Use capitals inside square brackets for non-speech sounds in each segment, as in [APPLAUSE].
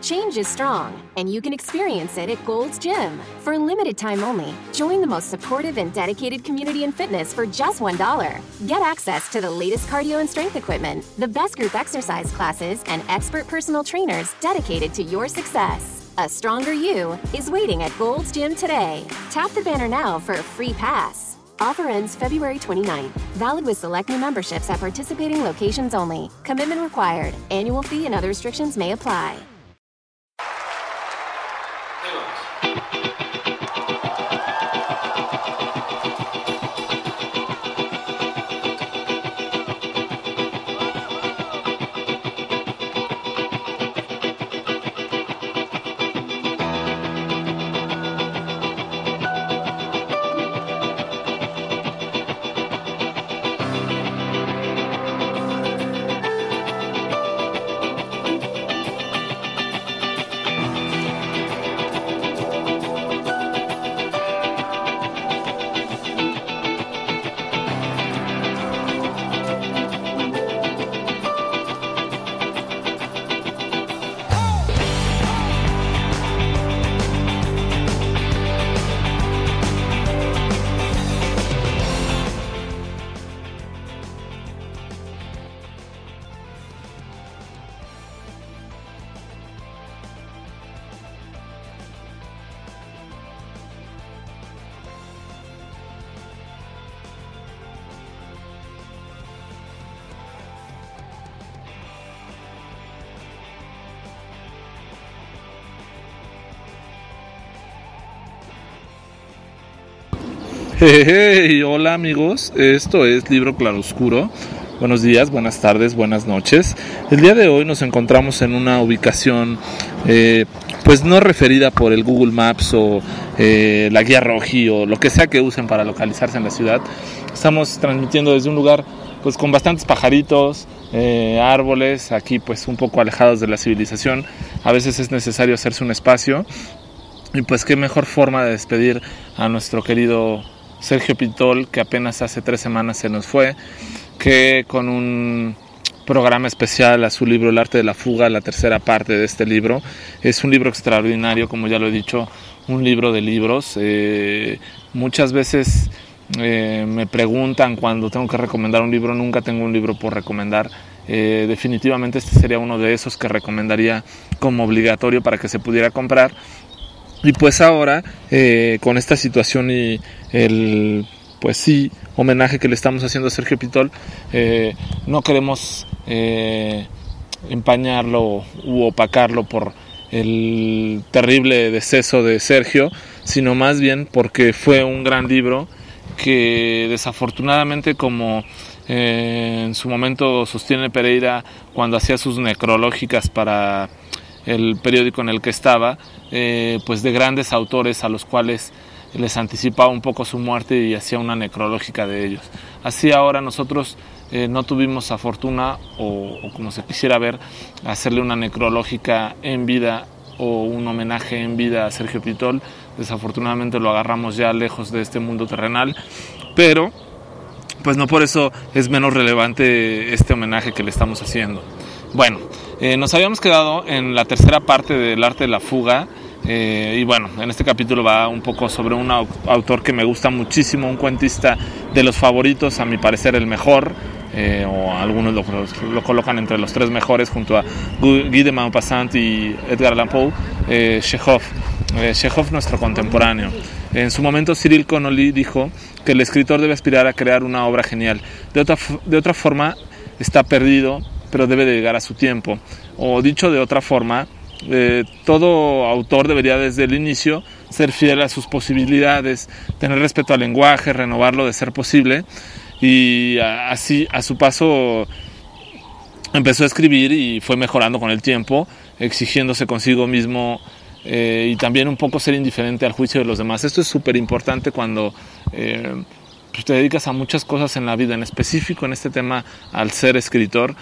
Change is strong, and you can experience it at Gold's Gym. For a limited time only, join the most supportive and dedicated community in fitness for just $1. Get access to the latest cardio and strength equipment, the best group exercise classes, and expert personal trainers dedicated to your success. A stronger you is waiting at Gold's Gym today. Tap the banner now for a free pass. Offer ends February 29th. Valid with select new memberships at participating locations only. Commitment required. Annual fee and other restrictions may apply. Hey, hola amigos, esto es Libro Claroscuro. Buenos días, buenas tardes, buenas noches. El día de hoy nos encontramos en una ubicación eh, pues no referida por el Google Maps o eh, la guía roji o lo que sea que usen para localizarse en la ciudad. Estamos transmitiendo desde un lugar pues con bastantes pajaritos, eh, árboles, aquí pues un poco alejados de la civilización. A veces es necesario hacerse un espacio y pues qué mejor forma de despedir a nuestro querido Sergio Pitol, que apenas hace tres semanas se nos fue, que con un programa especial a su libro El arte de la fuga, la tercera parte de este libro. Es un libro extraordinario, como ya lo he dicho, un libro de libros. Eh, muchas veces eh, me preguntan cuando tengo que recomendar un libro, nunca tengo un libro por recomendar. Eh, definitivamente este sería uno de esos que recomendaría como obligatorio para que se pudiera comprar y pues ahora, eh, con esta situación y el, pues sí, homenaje que le estamos haciendo a Sergio Pitol, eh, no queremos eh, empañarlo u opacarlo por el terrible deceso de Sergio, sino más bien porque fue un gran libro que desafortunadamente como en su momento sostiene Pereira cuando hacía sus necrológicas para el periódico en el que estaba, eh, pues de grandes autores a los cuales les anticipaba un poco su muerte y hacía una necrológica de ellos. Así ahora nosotros eh, no tuvimos la fortuna, o, como se quisiera ver, hacerle una necrológica en vida o un homenaje en vida a Sergio Pitol. Desafortunadamente lo agarramos ya lejos de este mundo terrenal, pero pues no por eso es menos relevante este homenaje que le estamos haciendo. Bueno, eh, nos habíamos quedado en la tercera parte del arte de la fuga. Eh, y bueno, en este capítulo va un poco sobre un autor que me gusta muchísimo, un cuentista de los favoritos, a mi parecer el mejor, eh, o algunos lo, colocan entre los tres mejores, junto a Guy de Maupassant y Edgar Allan Poe, Chekhov. Chekhov, nuestro contemporáneo. En su momento, Cyril Connolly dijo que el escritor debe aspirar a crear una obra genial. De otra, de otra forma, está perdido pero debe de llegar a su tiempo. O dicho de otra forma, eh, todo autor debería desde el inicio ser fiel a sus posibilidades, tener respeto al lenguaje, renovarlo de ser posible y así a su paso empezó a escribir y fue mejorando con el tiempo, exigiéndose consigo mismo eh, y también un poco ser indiferente al juicio de los demás. Esto es súper importante cuando eh, pues, te dedicas a muchas cosas en la vida, en específico en este tema al ser escritor,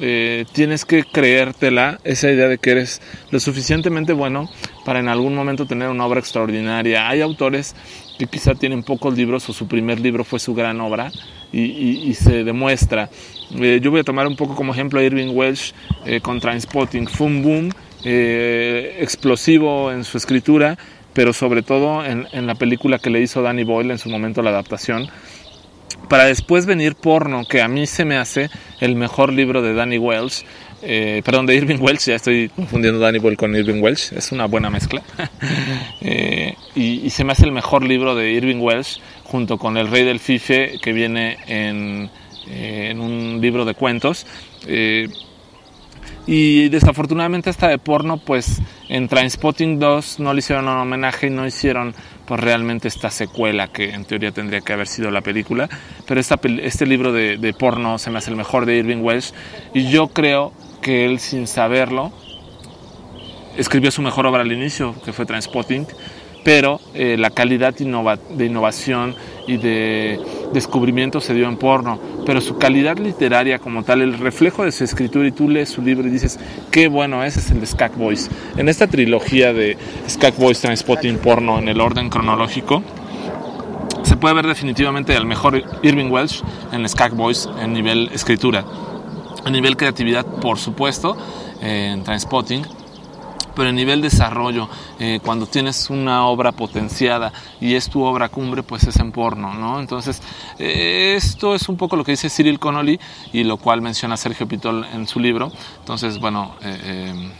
eh, tienes que creértela, esa idea de que eres lo suficientemente bueno para en algún momento tener una obra extraordinaria. Hay autores que quizá tienen pocos libros o su primer libro fue su gran obra y, se demuestra. Eh, yo voy a tomar un poco como ejemplo a Irving Welsh eh, con Trainspotting. Fue un boom explosivo en su escritura, pero sobre todo en, en, la película que le hizo Danny Boyle en su momento la adaptación, para después venir Porno, que a mí se me hace el mejor libro de Danny Welsh, eh, perdón, de Irving Welsh, ya estoy confundiendo Danny Boyle con Irving Welsh, es una buena mezcla, [LAUGHS] eh, y, se me hace el mejor libro de Irving Welsh junto con El Rey del Fife, que viene en, eh, en un libro de cuentos. Y desafortunadamente esta de porno, pues en Trainspotting 2 no le hicieron un homenaje y no hicieron pues realmente esta secuela que en teoría tendría que haber sido la película. Pero este libro de, de porno se me hace el mejor de Irving Welsh y yo creo que él sin saberlo escribió su mejor obra al inicio, que fue Transpotting, pero eh, la calidad de innovación y de descubrimiento se dio en porno, pero su calidad literaria como tal, el reflejo de su escritura y tú lees su libro y dices, qué bueno, ese es el de Skag Boys. En esta trilogía de Skag Boys, Transpotting, Porno, en el orden cronológico, se puede ver definitivamente al mejor Irving Welsh en Skag Boys en nivel escritura. A nivel creatividad, por supuesto, en Transpotting, pero a nivel desarrollo, eh, cuando tienes una obra potenciada y es tu obra cumbre, pues es en porno, ¿no? Entonces, eh, esto es un poco lo que dice Cyril Connolly y lo cual menciona Sergio Pitol en su libro. Entonces, bueno, eh,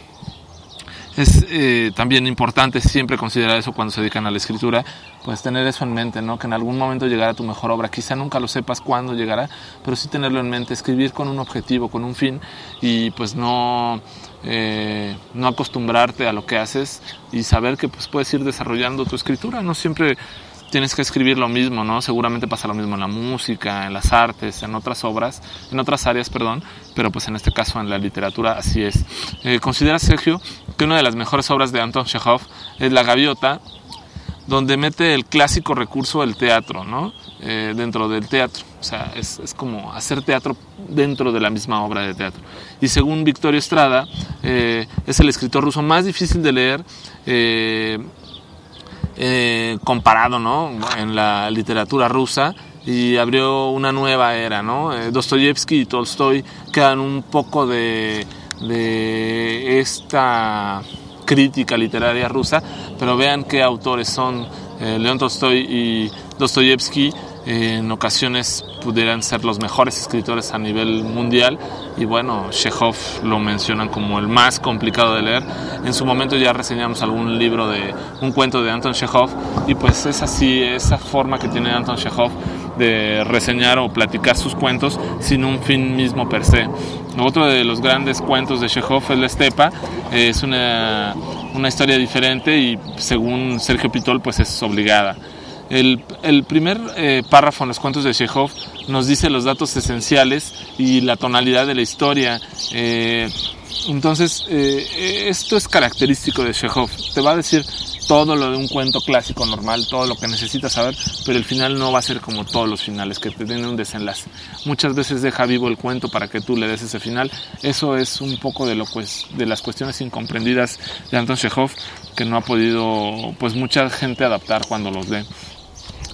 es eh, también importante siempre considerar eso cuando se dedican a la escritura, pues tener eso en mente, ¿no? Que en algún momento llegará tu mejor obra, quizá nunca lo sepas cuándo llegará, pero sí tenerlo en mente, escribir con un objetivo, con un fin y pues no, eh, no acostumbrarte a lo que haces y saber que pues puedes ir desarrollando tu escritura, no siempre tienes que escribir lo mismo, ¿no? Seguramente pasa lo mismo en la música, en las artes, en otras obras, en otras áreas, perdón, pero pues en este caso en la literatura así es. Eh, considera Sergio que una de las mejores obras de Anton Chekhov es La Gaviota, donde mete el clásico recurso del teatro, ¿no? Eh, dentro del teatro. O sea, es, es, como hacer teatro dentro de la misma obra de teatro. Y según Victorio Estrada, eh, es el escritor ruso más difícil de leer eh, comparado ¿no? en la literatura rusa y abrió una nueva era. ¿no? Eh, Dostoyevsky y Tolstoy quedan un poco de, de esta crítica literaria rusa, pero vean qué autores son eh, León Tolstoy y Dostoyevsky en ocasiones pudieran ser los mejores escritores a nivel mundial y bueno, Chekhov lo mencionan como el más complicado de leer. En su momento ya reseñamos algún libro de un cuento de Anton Chekhov y pues es así, esa forma que tiene Anton Chekhov de reseñar o platicar sus cuentos sin un fin mismo per se. Otro de los grandes cuentos de Chekhov es La Estepa, es una, una historia diferente y según Sergio Pitol pues es obligada. El, el primer eh, párrafo en los cuentos de Chekhov nos dice los datos esenciales y la tonalidad de la historia. Eh, entonces, eh, esto es característico de Chekhov. Te va a decir todo lo de un cuento clásico normal, todo lo que necesitas saber, pero el final no va a ser como todos los finales, que te den un desenlace. Muchas veces deja vivo el cuento para que tú le des ese final. Eso es un poco de, lo, pues, de las cuestiones incomprendidas de Anton Chekhov que no ha podido pues mucha gente adaptar cuando los lee.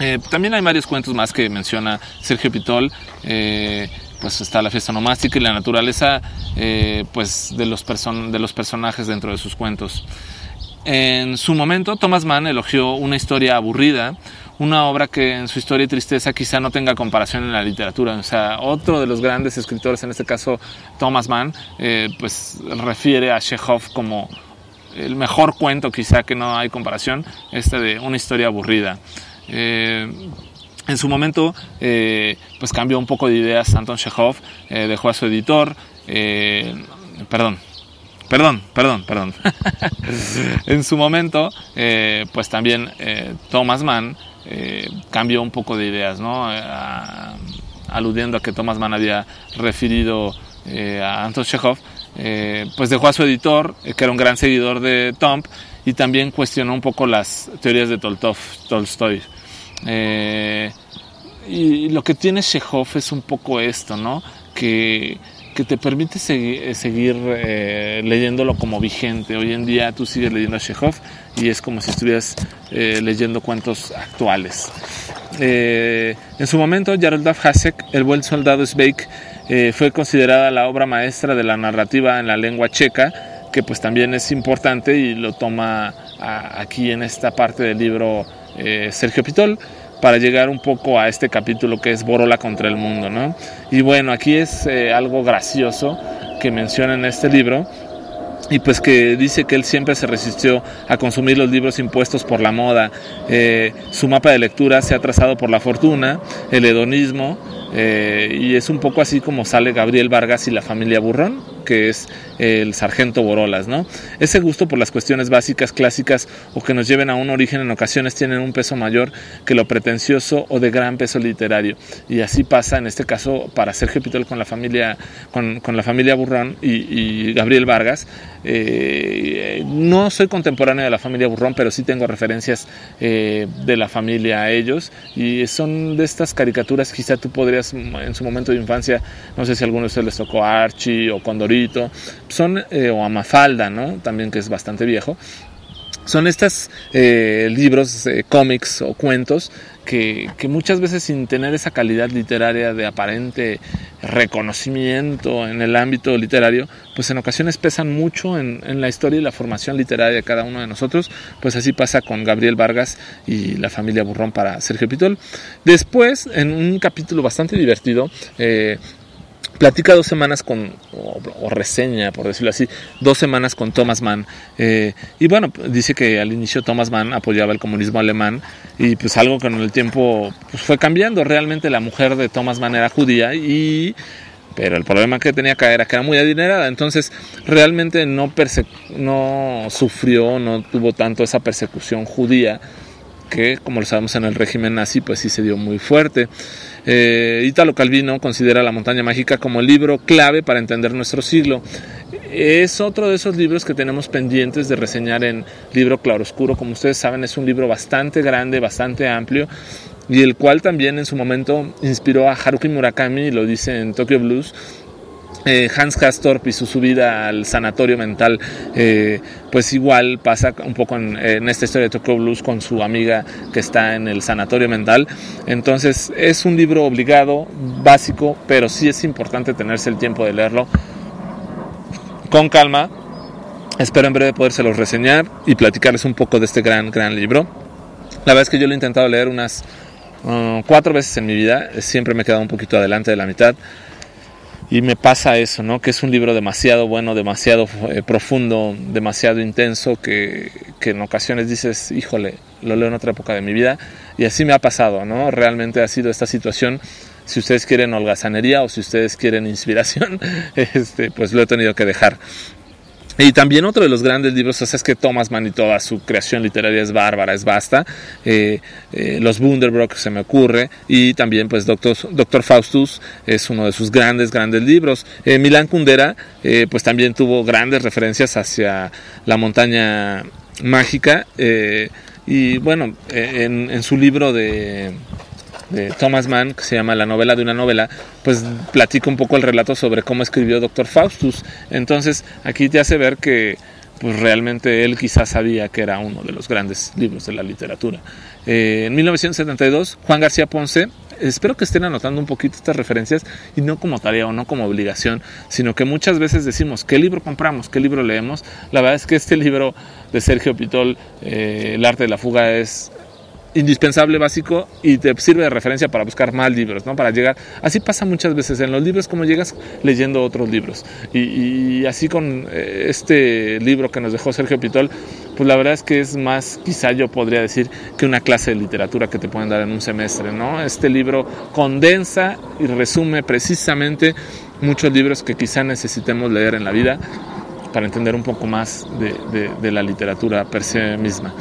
Eh, también hay varios cuentos más que menciona Sergio Pitol. Eh, pues está la fiesta nomástica y la naturaleza eh, pues de los, personajes dentro de sus cuentos. En su momento, Thomas Mann elogió una historia aburrida, una obra que en su historia y tristeza quizá no tenga comparación en la literatura. O sea, otro de los grandes escritores, en este caso Thomas Mann, pues refiere a Chekhov como el mejor cuento quizá que no hay comparación, este de una historia aburrida. Eh, en su momento, eh, pues cambió un poco de ideas Anton Chekhov, eh, dejó a su editor, perdón, perdón, perdón, perdón. [LAUGHS] en su momento, pues también Thomas Mann cambió un poco de ideas, ¿no? aludiendo a que Thomas Mann había referido a Anton Chekhov, pues dejó a su editor, que era un gran seguidor de Tom, y también cuestionó un poco las teorías de Tolstoy. Eh, y lo que tiene Chekhov es un poco esto, ¿no? Que, que te permite seguir eh, leyéndolo como vigente. Hoy en día tú sigues leyendo a Chekhov y es como si estuvieras eh, leyendo cuentos actuales. en su momento, Jaroslav Hasek, El buen soldado Sveik, fue considerada la obra maestra de la narrativa en la lengua checa que pues también es importante y lo toma aquí en esta parte del libro eh, Sergio Pitol para llegar un poco a este capítulo que es Borola contra el mundo, ¿no? Y bueno, aquí es eh, algo gracioso que menciona en este libro y pues que dice que él siempre se resistió a consumir los libros impuestos por la moda. Eh, su mapa de lectura se ha trazado por la fortuna, el hedonismo, y es un poco así como sale Gabriel Vargas y la familia Burrón, que es el sargento Borolas, ¿no? Ese gusto por las cuestiones básicas, clásicas o que nos lleven a un origen en ocasiones tienen un peso mayor que lo pretencioso o de gran peso literario. Y así pasa en este caso para Sergio Pitol con la familia, con, la familia Burrón y, Gabriel Vargas. Eh, no soy contemporáneo de la familia Burrón, pero sí tengo referencias eh, de la familia a ellos. Y son de estas caricaturas, quizá tú podrías en su momento de infancia, no sé si a alguno de ustedes les tocó Archie o Condorito, son, eh, o Amafalda, ¿no? También que es bastante viejo. Son estos eh, libros, eh, cómics o cuentos que, muchas veces sin tener esa calidad literaria de aparente reconocimiento en el ámbito literario, pues en ocasiones pesan mucho en, en, la historia y la formación literaria de cada uno de nosotros, pues así pasa con Gabriel Vargas y la familia Burrón para Sergio Pitol. Después, en un capítulo bastante divertido, eh, platica dos semanas con, o, reseña, por decirlo así, dos semanas con Thomas Mann. Eh, y bueno, dice que al inicio Thomas Mann apoyaba el comunismo alemán y pues algo que en el tiempo pues, fue cambiando. Realmente la mujer de Thomas Mann era judía y... Pero el problema que tenía acá era que era muy adinerada, entonces realmente no, no sufrió, no tuvo tanto esa persecución judía que, como lo sabemos en el régimen nazi, pues sí se dio muy fuerte. Eh, Italo Calvino considera La montaña mágica como el libro clave para entender nuestro siglo. Es otro de esos libros que tenemos pendientes de reseñar en Libro Claroscuro. Como ustedes saben, es un libro bastante grande, bastante amplio y el cual también en su momento inspiró a Haruki Murakami, lo dice en Tokyo Blues, eh, Hans Castorp y su subida al sanatorio mental, eh, pues igual pasa un poco en, esta historia de Tokyo Blues con su amiga que está en el sanatorio mental. Entonces es un libro obligado, básico, pero sí es importante tenerse el tiempo de leerlo con calma. Espero en breve podérselos reseñar y platicarles un poco de este gran, gran libro. La verdad es que yo lo he intentado leer unas uh, cuatro veces en mi vida, siempre me he quedado un poquito adelante de la mitad y me pasa eso, ¿no? Que es un libro demasiado bueno, demasiado eh, profundo, demasiado intenso, que, que, en ocasiones dices, híjole, lo leo en otra época de mi vida. Y así me ha pasado, ¿no? Realmente ha sido esta situación. Si ustedes quieren holgazanería o si ustedes quieren inspiración, [LAUGHS] este, pues lo he tenido que dejar. Y también otro de los grandes libros es que Thomas Mann y toda su creación literaria es bárbara, es vasta. Eh, eh, los Wunderbrock se me ocurre. Y también pues Doctor, Doctor Faustus es uno de sus grandes, grandes libros. Eh, Milán Kundera pues también tuvo grandes referencias hacia la montaña mágica. y bueno, en, en su libro de de Thomas Mann, que se llama La novela de una novela, pues platica un poco el relato sobre cómo escribió Doctor Faustus. Entonces aquí te hace ver que pues realmente él quizás sabía que era uno de los grandes libros de la literatura. Eh, en 1972, Juan García Ponce, espero que estén anotando un poquito estas referencias y no como tarea o no como obligación, sino que muchas veces decimos, ¿qué libro compramos? ¿Qué libro leemos? La verdad es que este libro de Sergio Pitol, eh, El arte de la fuga, es indispensable, básico y te sirve de referencia para buscar más libros, ¿no? Para llegar. Así pasa muchas veces en los libros, como llegas leyendo otros libros. Y, así con eh, este libro que nos dejó Sergio Pitol, pues la verdad es que es más, quizá yo podría decir, que una clase de literatura que te pueden dar en un semestre, ¿no? Este libro condensa y resume precisamente muchos libros que quizá necesitemos leer en la vida para entender un poco más de, de la literatura per se misma.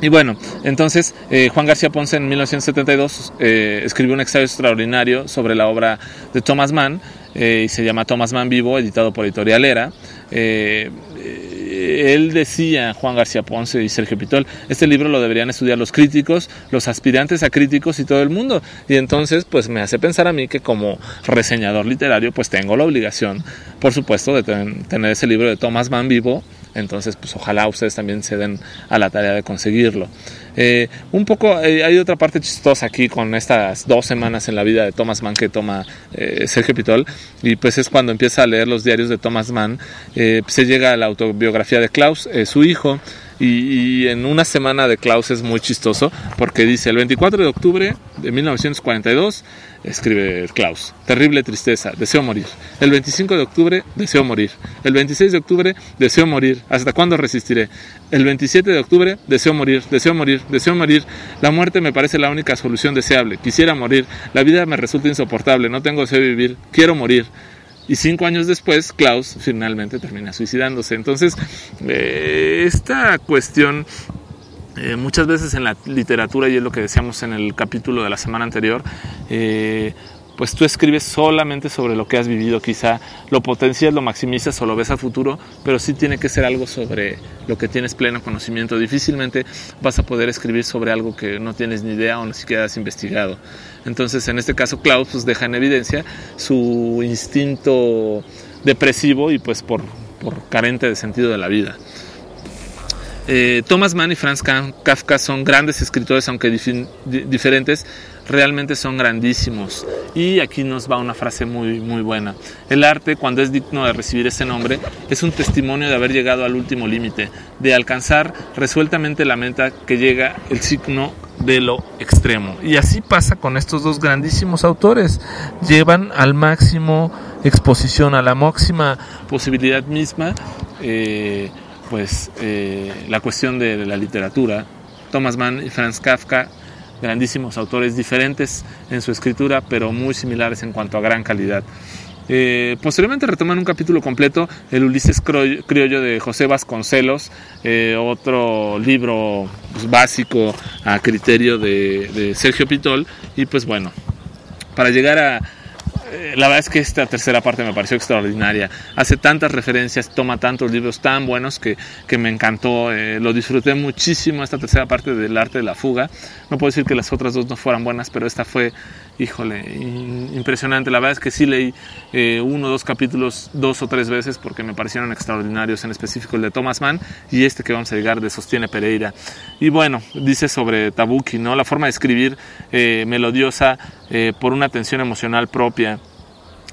Y bueno, entonces eh, Juan García Ponce en 1972 eh, escribió un ensayo extraordinario sobre la obra de Thomas Mann eh, y se llama Thomas Mann Vivo, editado por Editorial Era. él decía, Juan García Ponce y Sergio Pitol, este libro lo deberían estudiar los críticos, los aspirantes a críticos y todo el mundo. Y entonces, pues me hace pensar a mí que como reseñador literario, pues tengo la obligación, por supuesto, de tener ese libro de Thomas Mann vivo Entonces, pues ojalá ustedes también se den a la tarea de conseguirlo. Eh, un poco, eh, hay otra parte chistosa aquí con estas dos semanas en la vida de Thomas Mann que toma eh, Sergio Pitol, y pues es cuando empieza a leer los diarios de Thomas Mann, se llega a la autobiografía de Klaus, su hijo, y, en una semana de Klaus es muy chistoso porque dice el 24 de octubre de 1942 escribe Klaus, terrible tristeza, deseo morir. El 25 de octubre deseo morir. El 26 de octubre deseo morir. ¿Hasta cuándo resistiré? El 27 de octubre deseo morir, deseo morir, deseo morir. La muerte me parece la única solución deseable. Quisiera morir. La vida me resulta insoportable. No tengo deseo de vivir. Quiero morir. Y cinco años después, Klaus finalmente termina suicidándose. Entonces, eh, esta cuestión eh, muchas veces en la literatura, y es lo que decíamos en el capítulo de la semana anterior, eh, pues tú escribes solamente sobre lo que has vivido, quizá lo potencias, lo maximizas o lo ves a futuro, pero sí tiene que ser algo sobre lo que tienes pleno conocimiento. Difícilmente vas a poder escribir sobre algo que no tienes ni idea o ni siquiera has investigado. Entonces, en este caso, Klaus pues, deja en evidencia su instinto depresivo y pues por, por carente de sentido de la vida. Eh, Thomas Mann y Franz Kafka son grandes escritores, aunque diferentes, realmente son grandísimos. Y aquí nos va una frase muy, muy buena. El arte, cuando es digno de recibir ese nombre, es un testimonio de haber llegado al último límite, de alcanzar resueltamente la meta que llega el signo de lo extremo. Y así pasa con estos dos grandísimos autores. Llevan al máximo exposición, a la máxima posibilidad misma. Eh, pues eh, la cuestión de, la literatura. Thomas Mann y Franz Kafka, grandísimos autores diferentes en su escritura, pero muy similares en cuanto a gran calidad. Eh, posteriormente retoman un capítulo completo, el Ulises Criollo de José Vasconcelos, eh, otro libro pues, básico a criterio de, Sergio Pitol, y pues bueno, para llegar a, la verdad es que esta tercera parte me pareció extraordinaria. Hace tantas referencias, toma tantos libros tan buenos que, que me encantó. Eh, lo disfruté muchísimo esta tercera parte del arte de la fuga. No puedo decir que las otras dos no fueran buenas, pero esta fue, híjole, impresionante. La verdad es que sí leí eh, uno o dos capítulos dos o tres veces porque me parecieron extraordinarios, en específico el de Thomas Mann y este que vamos a llegar de Sostiene Pereira. Y bueno, dice sobre Tabuki, ¿no? La forma de escribir melodiosa por una tensión emocional propia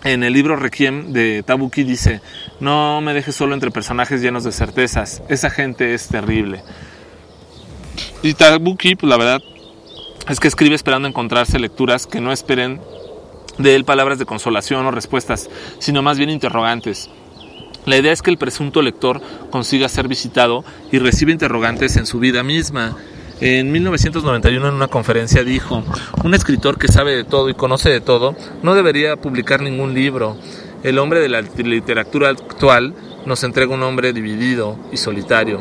en el libro Requiem de Tabuki dice, no me dejes solo entre personajes llenos de certezas, esa gente es terrible. Y Tabuki, pues la verdad es que escribe esperando encontrarse lecturas que no esperen de él palabras de consolación o respuestas, sino más bien interrogantes. La idea es que el presunto lector consiga ser visitado y reciba interrogantes en su vida misma. En 1991 en una conferencia dijo, un escritor que sabe de todo y conoce de todo no debería publicar ningún libro. El hombre de la literatura actual nos entrega un hombre dividido y solitario.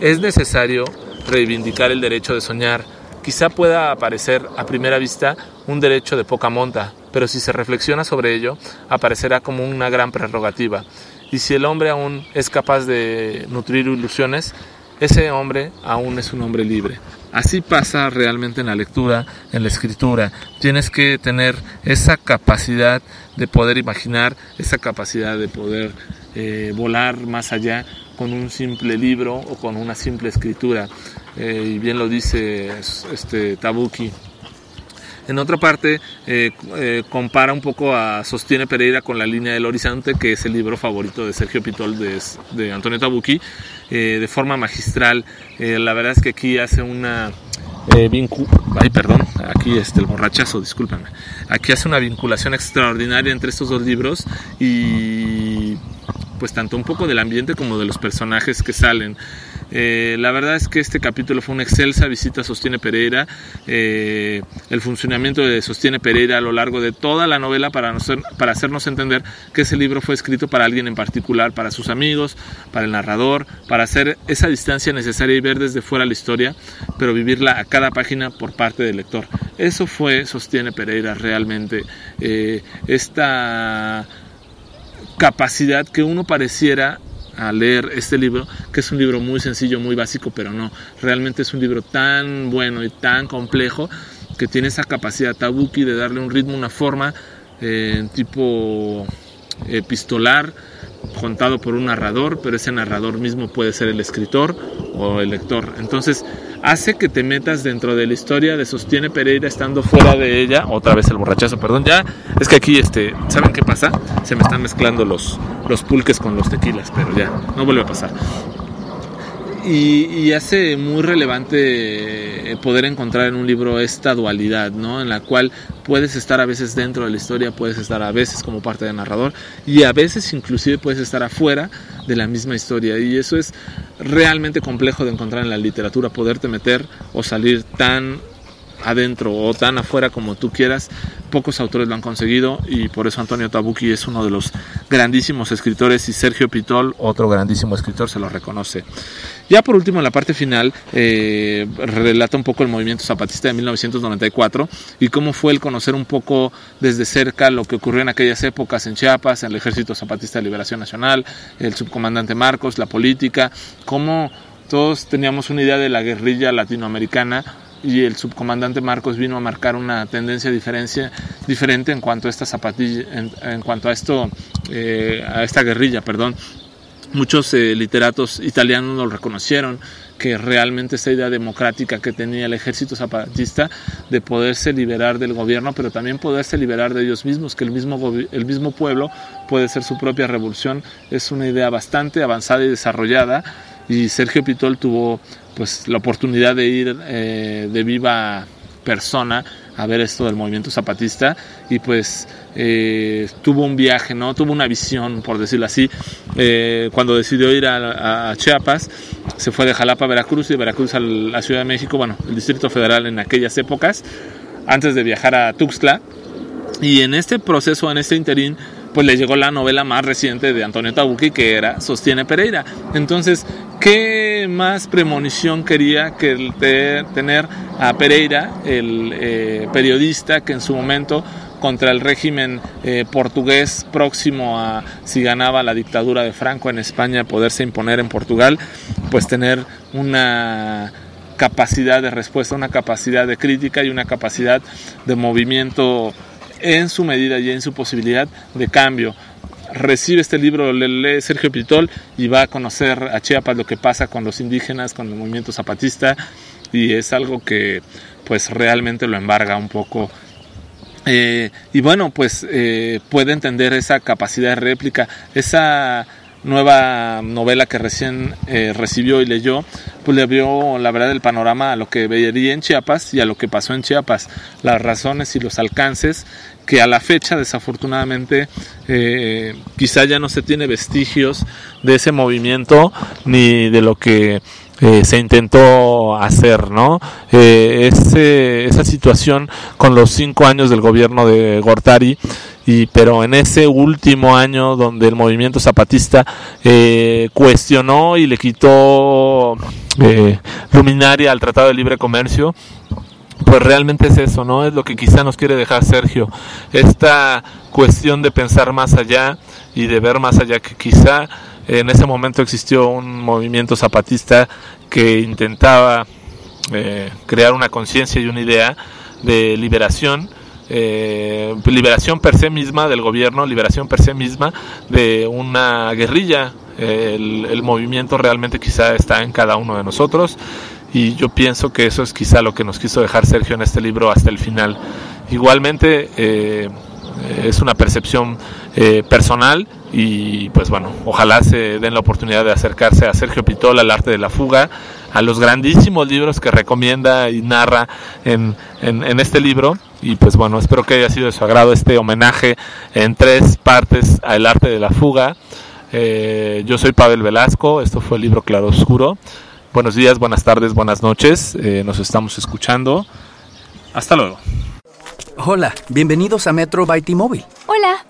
Es necesario reivindicar el derecho de soñar. Quizá pueda aparecer a primera vista un derecho de poca monta, pero si se reflexiona sobre ello, aparecerá como una gran prerrogativa. Y si el hombre aún es capaz de nutrir ilusiones, ese hombre aún es un hombre libre. Así pasa realmente en la lectura, en la escritura. Tienes que tener esa capacidad de poder imaginar, esa capacidad de poder eh, volar más allá con un simple libro o con una simple escritura. Eh, y bien lo dice este Tabuki. En otra parte, eh, compara un poco a Sostiene Pereira con La línea del horizonte, que es el libro favorito de Sergio Pitol de, de Antonio Tabuki, de forma magistral. la verdad es que aquí hace una eh, ay perdón, aquí este el borrachazo, discúlpame. Aquí hace una vinculación extraordinaria entre estos dos libros y pues tanto un poco del ambiente como de los personajes que salen. Eh, la verdad es que este capítulo fue una excelsa visita a Sostiene Pereira, eh, el funcionamiento de Sostiene Pereira a lo largo de toda la novela para, para hacernos entender que ese libro fue escrito para alguien en particular, para sus amigos, para el narrador, para hacer esa distancia necesaria y ver desde fuera la historia, pero vivirla a cada página por parte del lector. Eso fue Sostiene Pereira realmente. Eh, esta capacidad que uno pareciera a leer este libro, que es un libro muy sencillo, muy básico, pero no, realmente es un libro tan bueno y tan complejo que tiene esa capacidad Tabuki de darle un ritmo, una forma, eh, tipo epistolar, contado por un narrador, pero ese narrador mismo puede ser el escritor o el lector. Entonces, hace que te metas dentro de la historia de Sostiene Pereira estando fuera de ella. Otra vez el borrachazo, perdón. Ya es que aquí, este, ¿saben qué pasa? Se me están mezclando los, los pulques con los tequilas, pero ya, no vuelve a pasar. Y, hace muy relevante poder encontrar en un libro esta dualidad, ¿no? En la cual puedes estar a veces dentro de la historia, puedes estar a veces como parte del narrador y a veces inclusive puedes estar afuera de la misma historia. Y eso es realmente complejo de encontrar en la literatura, poderte meter o salir tan adentro o tan afuera como tú quieras. Pocos autores lo han conseguido y por eso Antonio Tabucchi es uno de los grandísimos escritores y Sergio Pitol, otro grandísimo escritor, se lo reconoce. Ya por último, en la parte final, eh, relata un poco el movimiento zapatista de 1994 y cómo fue el conocer un poco desde cerca lo que ocurrió en aquellas épocas en Chiapas, en el Ejército Zapatista de Liberación Nacional, el subcomandante Marcos, la política, cómo todos teníamos una idea de la guerrilla latinoamericana y el subcomandante Marcos vino a marcar una tendencia diferencia, diferente en cuanto a esta zapatilla, en, cuanto a esto, eh, a esta guerrilla, perdón. Muchos eh, literatos italianos lo reconocieron, que realmente esa idea democrática que tenía el ejército zapatista de poderse liberar del gobierno, pero también poderse liberar de ellos mismos, que el mismo, el mismo pueblo puede ser su propia revolución, es una idea bastante avanzada y desarrollada y Sergio Pitol tuvo pues la oportunidad de ir eh, de viva persona a ver esto del movimiento zapatista y pues eh, tuvo un viaje, ¿no? Tuvo una visión, por decirlo así, eh, cuando decidió ir a, Chiapas, se fue de Jalapa a Veracruz y de Veracruz a la Ciudad de México, bueno, el Distrito Federal en aquellas épocas, antes de viajar a Tuxtla. Y en este proceso, en este interín, pues le llegó la novela más reciente de Antonio Tabucchi, que era Sostiene Pereira. Entonces, ¿qué más premonición quería que el tener a Pereira, el eh, periodista que en su momento contra el régimen eh, portugués próximo a si ganaba la dictadura de Franco en España poderse imponer en Portugal, pues tener una capacidad de respuesta, una capacidad de crítica y una capacidad de movimiento en su medida y en su posibilidad de cambio. Recibe este libro, le lee Sergio Pitol y va a conocer a Chiapas lo que pasa con los indígenas, con el movimiento zapatista y es algo que pues realmente lo embarga un poco eh, y bueno, pues eh, puede entender esa capacidad de réplica, esa nueva novela que recién eh, recibió y leyó, pues le abrió la verdad el panorama a lo que vería en Chiapas y a lo que pasó en Chiapas, las razones y los alcances que a la fecha desafortunadamente eh, quizá ya no se tiene vestigios de ese movimiento ni de lo que eh, se intentó hacer, ¿no? esa situación con los cinco años del gobierno de Gortari y pero en ese último año donde el movimiento zapatista eh, cuestionó y le quitó eh, luminaria al Tratado de Libre Comercio pues realmente es eso, ¿no? Es lo que quizá nos quiere dejar Sergio, esta cuestión de pensar más allá y de ver más allá que quizá en ese momento existió un movimiento zapatista que intentaba eh, crear una conciencia y una idea de liberación eh, liberación per se misma del gobierno, liberación per se misma de una guerrilla. El, movimiento realmente quizá está en cada uno de nosotros y yo pienso que eso es quizá lo que nos quiso dejar Sergio en este libro hasta el final. Igualmente eh, es una percepción eh, personal y pues bueno, ojalá se den la oportunidad de acercarse a Sergio Pitola, al arte de la fuga, a los grandísimos libros que recomienda y narra en, en este libro y pues bueno, espero que haya sido de su agrado este homenaje en tres partes al arte de la fuga. Eh, yo soy Pavel Velasco, esto fue el libro Claro Oscuro. Buenos días, buenas tardes, buenas noches, eh, nos estamos escuchando. Hasta luego. Hola, bienvenidos a Metro by T-Mobile. Hola.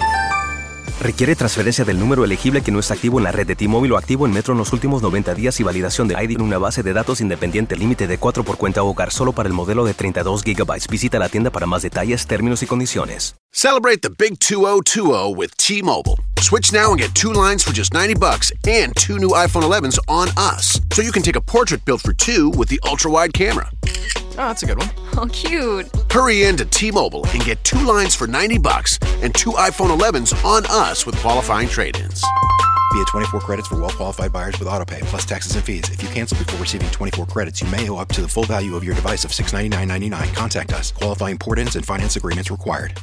Requiere transferencia del número elegible que no está activo en la red de T-Mobile o activo en Metro en los últimos 90 días y validación de ID en una base de datos independiente límite de 4 por cuenta hogar solo para el modelo de 32 GB. Visita la tienda para más detalles, términos y condiciones. Celebrate the big 2020 with T-Mobile. Switch now and get two lines for just 90 bucks and two new iPhone 11s on us. So you can take a portrait built for two with the ultra-wide camera. Oh, that's a good one. Oh, cute. Hurry in to T-Mobile and get two lines for 90 bucks and two iPhone 11s on us with qualifying trade-ins. Via 24 credits for well-qualified buyers with autopay plus taxes and fees. If you cancel before receiving 24 credits, you may owe up to the full value of your device of $699.99. Contact us. Qualifying port-ins and finance agreements required.